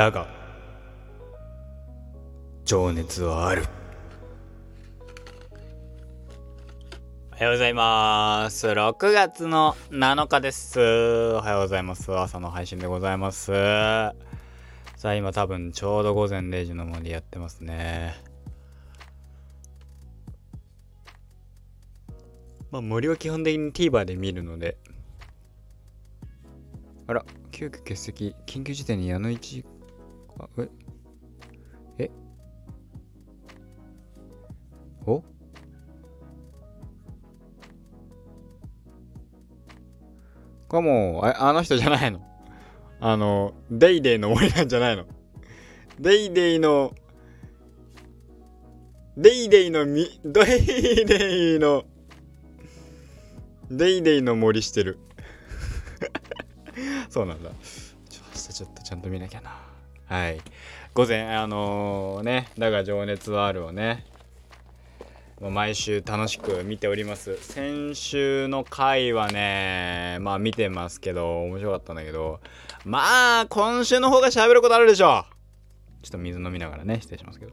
だが情熱はある。おはようございます。6月の7日です。おはようございます。朝の配信でございます。さあ今多分ちょうど午前0時の森やってますね。まあ森は基本的に TVer で見るので。あら急遽欠席。緊急事態に矢野一あえ？え？お？かもああの人じゃないの？あのデイデイの森なんじゃないの？デイデイのデイデイのみデイデイのデイデイの森してる。そうなんだ。ちょ明日ちょっとちゃんと見なきゃな。はい。午前あのー、ねだが情熱はあるをねもう毎週楽しく見ております。先週の回はねまあ見てますけど面白かったんだけどまあ今週の方が喋ることあるでしょう。ちょっと水飲みながらね失礼しますけど。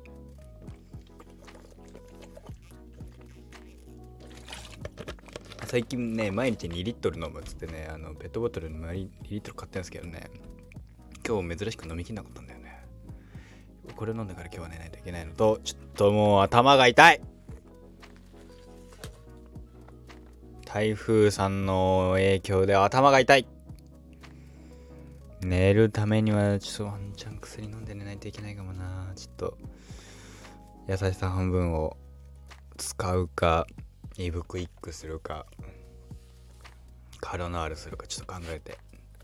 最近ね毎日2リットル飲むっつってねあのペットボトルの2リットル買ってるんですけどね。今日珍しく飲みきんなかったんだよね。これ飲んだから今日は寝ないといけないのとちょっともう頭が痛い。台風さんの影響で頭が痛い。寝るためにはちょっとワンチャン薬飲んで寝ないといけないかもな。ちょっと優しさ半分を使うかイブクイックするかカロナールするかちょっと考えて。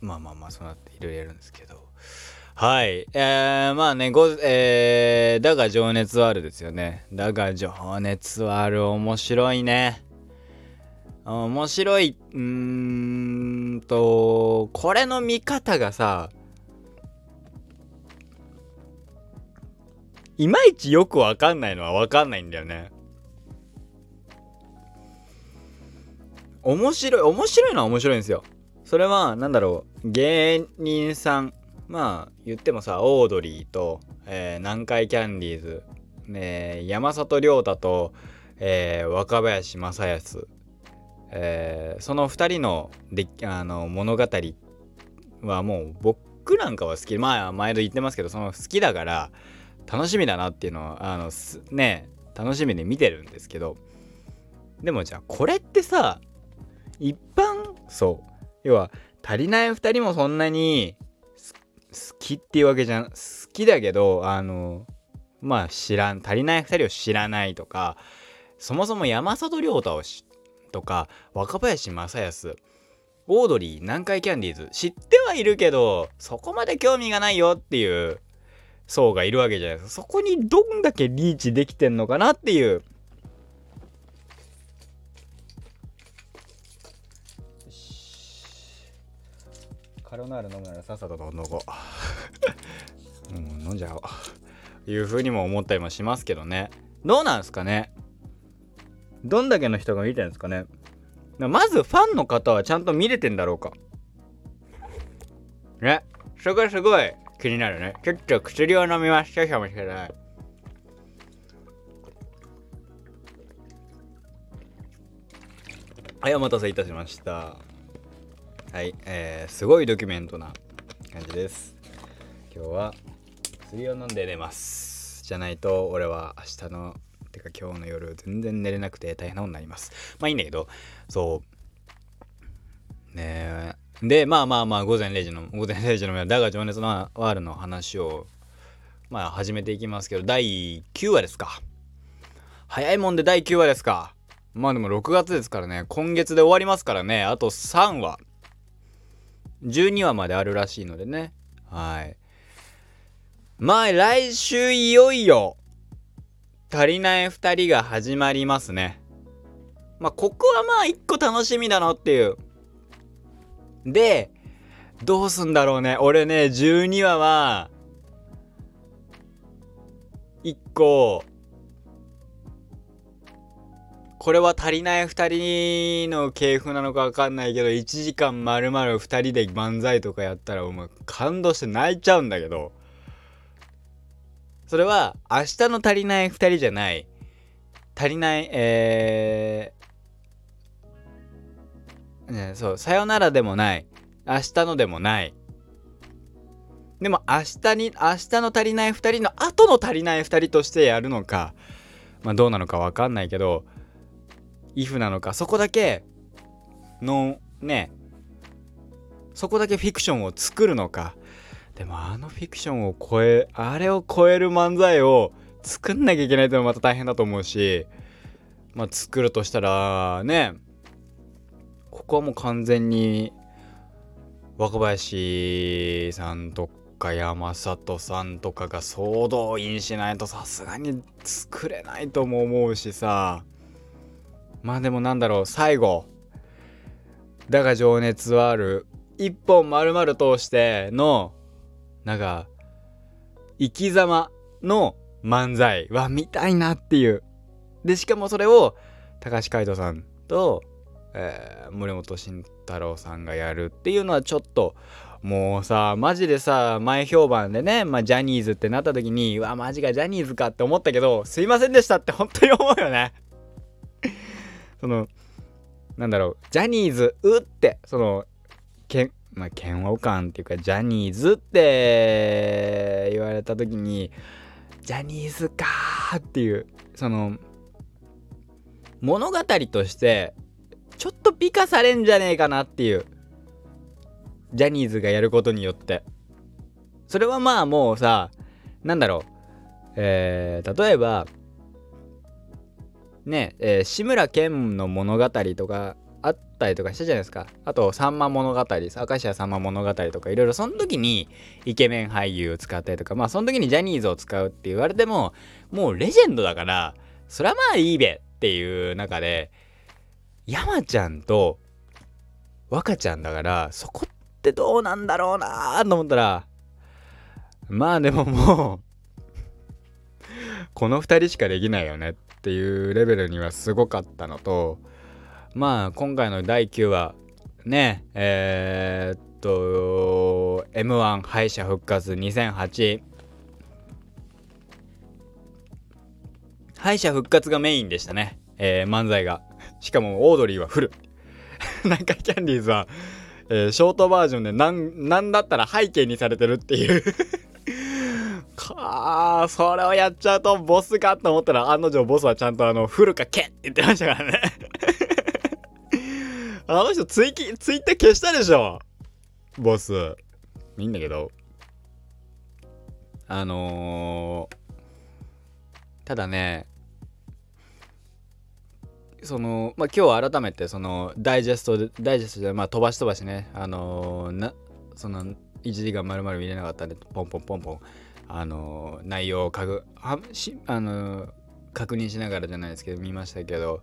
まあまあまあそうなっていろいろやるんですけど。はい。えー、まあねごえー、だが情熱はあるですよね。だが情熱はある。面白いね。面白い。うーんとこれの見方がさいまいちよくわかんないのはわかんないんだよね。面白い面白いのは面白いんですよ。それは何だろう芸人さんまあ言ってもさオードリーと、えー、南海キャンディーズ、ね、山里亮太と、えー、若林正康、えー、その2人のであの物語はもう僕なんかは好き。まあ毎度言ってますけどその好きだから楽しみだなっていうのをあのね楽しみで見てるんですけど。でもじゃあこれってさ一般そう要は足りない2人もそんなに好きっていうわけじゃん好きだけどあのまあ知らん足りない2人を知らないとかそもそも山里亮太をとか若林正康オードリー南海キャンディーズ知ってはいるけどそこまで興味がないよっていう層がいるわけじゃないですか。そこにどんだけリーチできてんのかなっていうカロナール飲むならさっさと飲んどこう。うん、飲んじゃおう。いう風にも思ったりもしますけどね。どうなんですかね？どんだけの人が見てるんですかね？まずファンの方はちゃんと見れてんだろうか ね、そこすごい気になるね。ちょっと薬を飲みましたかもしれない。はい、お待たせいたしました。はい、えー、すごいドキュメントな感じです。今日は薬を飲んで寝ます。じゃないと俺は明日のてか今日の夜全然寝れなくて大変なことになります。まあいいんだけど、そう。ねえで、まあまあまあ午前0時の、午前0時のだが情熱のワールの話をまあ始めていきますけど、第9話ですか。早いもんで第9話ですか。まあでも6月ですからね、今月で終わりますからね、あと3話。12話まであるらしいのでね。はい。まあ来週いよいよ足りない2人が始まりますね。まあここはまあ一個楽しみだなっていう。で、どうすんだろうね。俺ね、12話は、1個、これは足りない2人の系譜なのかわかんないけど1時間まるまる2人で漫才とかやったらお前感動して泣いちゃうんだけど。それは明日の足りない2人じゃない。足りないえー、ね、そうさよならでもない。明日のでもない。でも明日に明日の足りない2人の後の足りない2人としてやるのかまあどうなのか分かんないけど if なのかそこだけのねそこだけフィクションを作るのか。でもあのフィクションを超えあれを超える漫才を作んなきゃいけないってのはまた大変だと思うしまあ作るとしたらねここはもう完全に若林さんとか山里さんとかが総動員しないとさすがに作れないとも思うしさ。まあでもなんだろう最後。だが情熱はある一本丸々通してのなんか生き様の漫才は見たいなっていう。でしかもそれを高橋海人さんと、えー、森本慎太郎さんがやるっていうのはちょっともうさマジでさ前評判でね、まあ、ジャニーズってなった時にうわマジかジャニーズかって思ったけどすいませんでしたって本当に思うよね。そのなんだろうジャニーズうってそのけんまあ嫌悪感っていうかジャニーズって言われた時にジャニーズかーっていうその物語としてちょっと美化されんじゃねえかなっていうジャニーズがやることによって。それはまあもうさなんだろうえー、例えばねえー、志村けんの物語とかあったりとかしたじゃないですか。あと「さんま物語」「明石家さんま物語」とかいろいろ。その時にイケメン俳優を使ったりとか。まあその時にジャニーズを使うって言われてももうレジェンドだからそりゃまあいいべっていう中で山ちゃんと若ちゃんだからそこってどうなんだろうなと思ったらまあでももうこの2人しかできないよねっていうレベルにはすごかったのとまあ今回の第9話ねえー、っと M1 敗者復活2008敗者復活がメインでしたね、えー、漫才が。しかもオードリーはフル。南海キャンディーズは、えー、ショートバージョンでなんなんだったら背景にされてるっていう。かあそれをやっちゃうとボスかと思ったら案の定ボスはちゃんとあのフルかけって言ってましたからね。あの人ツイキツイッター消したでしょ。ボス。いいんだけど。あのー、ただねその、まあ、今日改めてそのダイジェストでダイジェストで、まあ、飛ばし飛ばしねあのー、なその1時間まるまる見れなかったんでポンポンポンポン。あの、内容をかぐはしあの、確認しながらじゃないですけど見ましたけど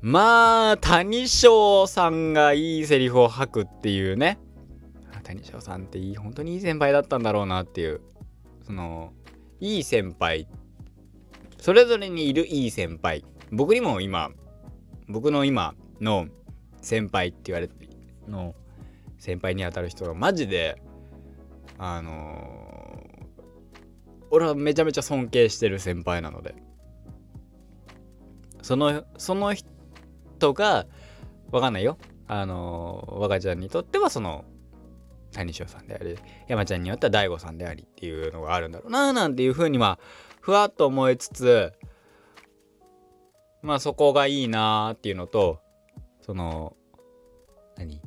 まあ谷翔さんがいいセリフを吐くっていうね。谷翔さんっていい本当にいい先輩だったんだろうなっていう。そのいい先輩。それぞれにいるいい先輩。僕にも今僕の今の先輩って言われての先輩にあたる人がマジであの、俺はめちゃめちゃ尊敬してる先輩なので。そのその人がわかんないよ。あの、若ちゃんにとってはその谷翔さんであり山ちゃんによっては大悟さんでありっていうのがあるんだろう。ななんていうふうにはふわっと思いつつまあそこがいいなーっていうのとその何？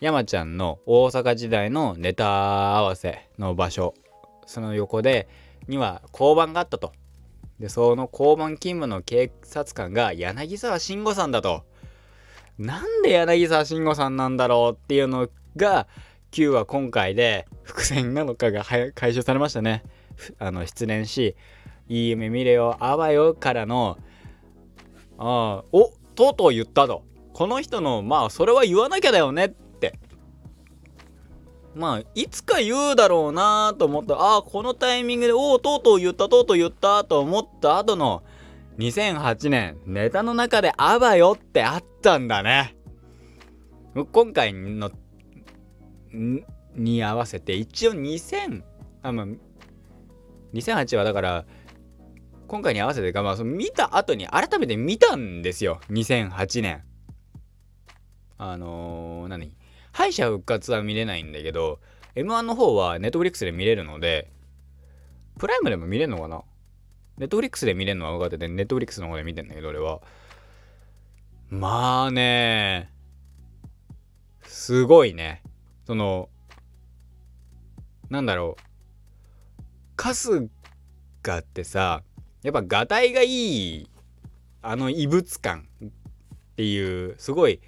山ちゃんの大阪時代のネタ合わせの場所その横でには交番があったと。でその交番勤務の警察官が柳沢慎吾さんだと。なんで柳沢慎吾さんなんだろうっていうのが9話今回で伏線なのかが回収されましたね。あの失恋し「いい夢見れよあわよ」からのああおとうとう言ったと。この人のまあそれは言わなきゃだよねっまあいつか言うだろうなと思った。ああこのタイミングでおおとうとう言ったとうとう言ったと思った後の2008年ネタの中で「あばよ」ってあったんだね。今回のに合わせて一応2000あまあ2008はだから今回に合わせてか、まあ、その見た後に改めて見たんですよ。2008年。あのー、何？敗者復活は見れないんだけど M1 の方はネットフリックスで見れるのでプライムでも見れるのかな？ネットフリックスで見れるのは分かっててネットフリックスの方で見てんだけど俺は。まあね。すごいね。そのなんだろう。春日ってさやっぱがたいがいいあの異物感っていうすごい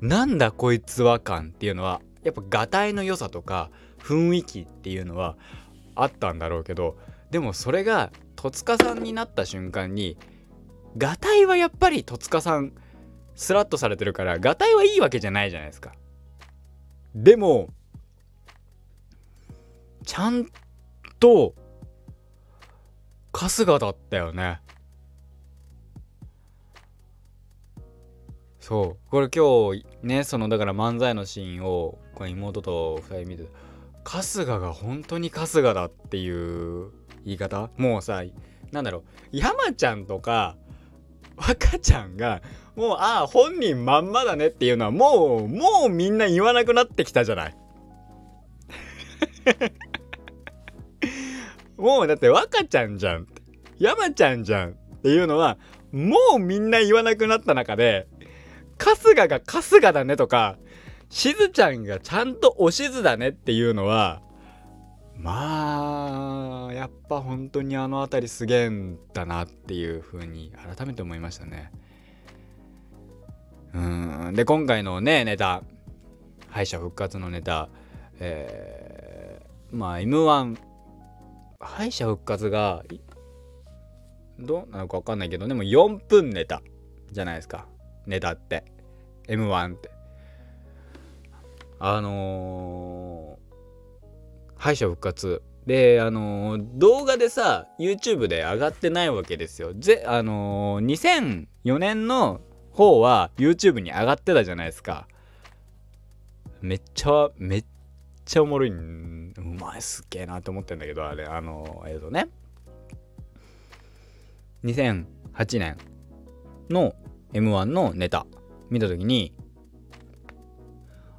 なんだこいつは感っていうのはやっぱがたいの良さとか雰囲気っていうのはあったんだろうけどでもそれが戸塚さんになった瞬間にがたいはやっぱり戸塚さんスラッとされてるからがたいはいいわけじゃないじゃないですか。でもちゃんと春日だったよね。そう。これ今日ねそのだから漫才のシーンをこれ妹と2人見て春日が本当に春日だっていう言い方？もうさなんだろう。山ちゃんとか若ちゃんがもうああ本人まんまだねっていうのはもうもうみんな言わなくなってきたじゃない。もうだって若ちゃんじゃん山ちゃんじゃんっていうのはもうみんな言わなくなった中で春日が春日だねとかしずちゃんがちゃんとおしずだねっていうのはまあやっぱ本当にあの辺りすげえんだなっていう風に改めて思いましたね。うん。で今回のねネタ敗者復活のネタえー、まあ m 1敗者復活がどうなのか分かんないけどでも4分ネタじゃないですか。ネタって。M 1って。あのー、敗者復活。であのー、動画でさ YouTube で上がってないわけですよ。ぜあのー、2004年の方は YouTube に上がってたじゃないですか。めっちゃめっちゃおもろいうまいすっげえなって思ってんだけどあれあの映像ね。2008年の m 1のネタ。見た時に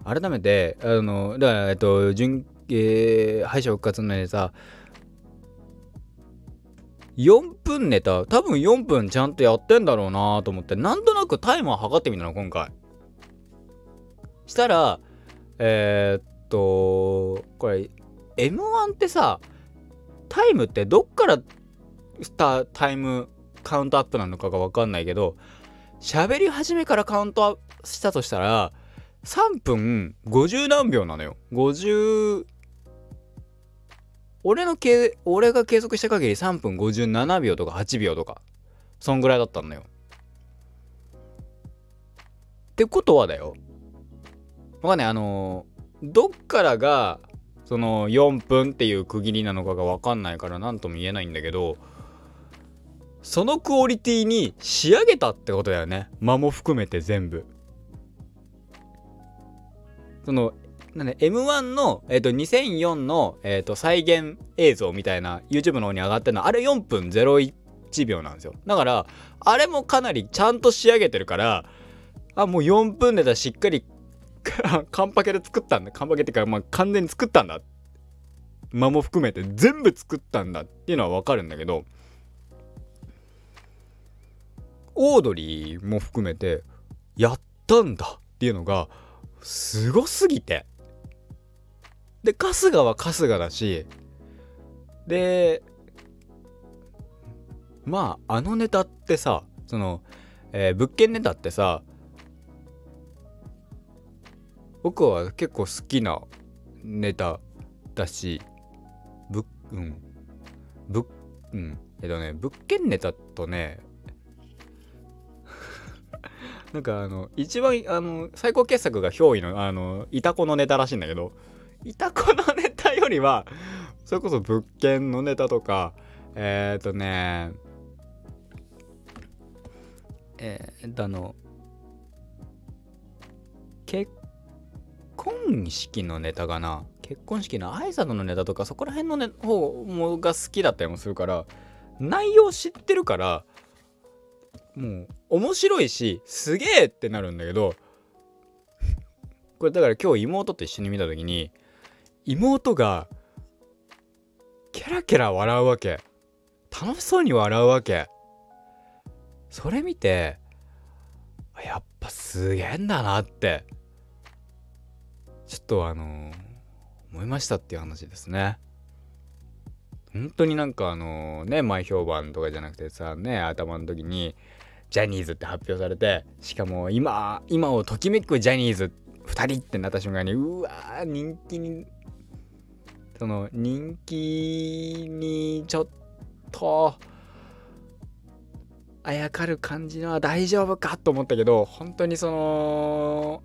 改めてあのだからえっと準、えー、敗者復活のネタ4分ネタ多分4分ちゃんとやってんだろうなと思ってなんとなくタイマー測ってみたの今回。したらえー、っとこれ M1 ってさタイムってどっからスタタイムカウントアップなのかが分かんないけど喋り始めからカウントしたとしたら3分50何秒なのよ。50俺のけ俺が計測した限り3分57秒とか8秒とかそんぐらいだったのよ。ってことはだよ。わかんない。あのどっからがその4分っていう区切りなのかが分かんないから何とも言えないんだけどそのクオリティに仕上げたってことだよね。間も含めて全部。そのなんで M1 の、えー、と2004の、えー、と再現映像みたいな YouTube の方に上がってるのあれ4分01秒なんですよ。だからあれもかなりちゃんと仕上げてるからあもう4分でだしっかり カンパケで作ったんだ。カンパケっていうか、まあ、完全に作ったんだ。間も含めて全部作ったんだっていうのは分かるんだけどオードリーも含めてやったんだっていうのがすごすぎて。で春日は春日だしでまああのネタってさその、えー、物件ネタってさ僕は結構好きなネタだしぶうん。ぶうん。えっとね物件ネタとねなんかあの一番あの最高傑作が憑依のあのイタコのネタらしいんだけどイタコのネタよりはそれこそ物件のネタとかえっ、ー、とねえー、っとあの結婚式のネタかな？結婚式の挨拶のネタとかそこら辺の、ね、方が好きだったりもするから内容知ってるからもう面白いしすげえってなるんだけどこれだから今日妹と一緒に見た時に妹がケラケラ笑うわけ。楽しそうに笑うわけ。それ見てやっぱすげえんだなってちょっとあのー、思いましたっていう話ですね。本当になんかあの、ね前評判とかじゃなくてさね頭の時にジャニーズって発表されてしかも今今をときめくジャニーズ2人ってなった瞬間にうわー人気にその人気にちょっとあやかる感じのは大丈夫かと思ったけど本当にその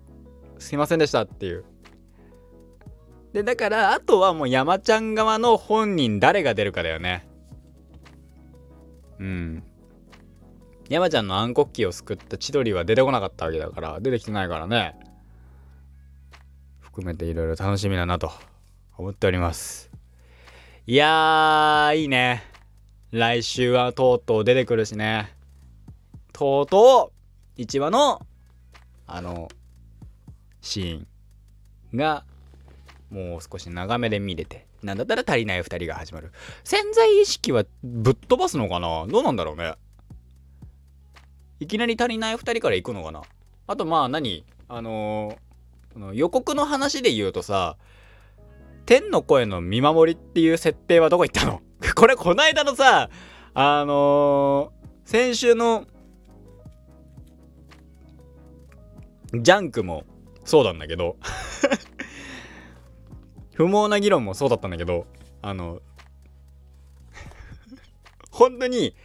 すいませんでしたっていう。でだからあとはもう山ちゃん側の本人誰が出るかだよね。うん。山ちゃんの暗黒期を救った千鳥は出てこなかったわけだから出てきてないからね。含めていろいろ楽しみだなと思っております。いやーいいね。来週はとうとう出てくるしね。とうとう1話のあのシーンがもう少し長めで見れてなんだったら足りない2人が始まる。潜在意識はぶっ飛ばすのかな？どうなんだろうね。いきなり足りない2人から行くのかな？あとまあ何？あのー、予告の話で言うとさ天の声の見守りっていう設定はどこ行ったの？これこないだのさあのー、先週のジャンクもそうなんだけど 不毛な議論もそうだったんだけどあの 本当に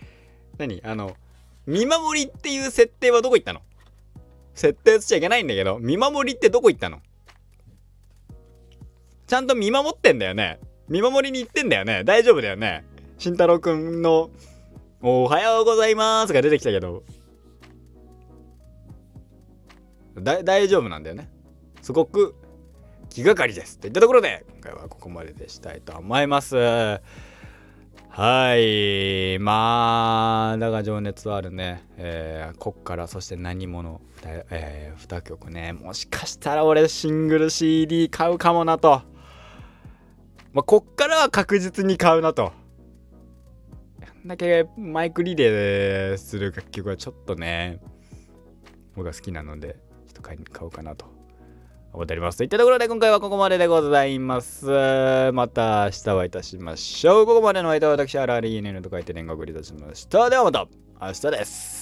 何？あの見守りっていう設定はどこ行ったの？設定しちゃいけないんだけど見守りってどこ行ったの？ちゃんと見守ってんだよね。見守りに行ってんだよね。大丈夫だよね。慎太郎くんの「おはようございます」が出てきたけど。大丈夫なんだよね。すごく気がかりです。といったところで今回はここまででしたいと思います。はい。まあだが情熱はあるね、えー、こっからそして何者、えー、2曲ね。もしかしたら俺シングル CD 買うかもなと。まあ、こっからは確実に買うなと。だけマイクリレーする楽曲はちょっとね僕が好きなのでちょっと買い買おうかなと。思っております。といったところで今回はここまででございます。また明日はいいたしましょう。ここまでの間は私、アラリーネルと書いて連絡いたしました。ではまた明日です。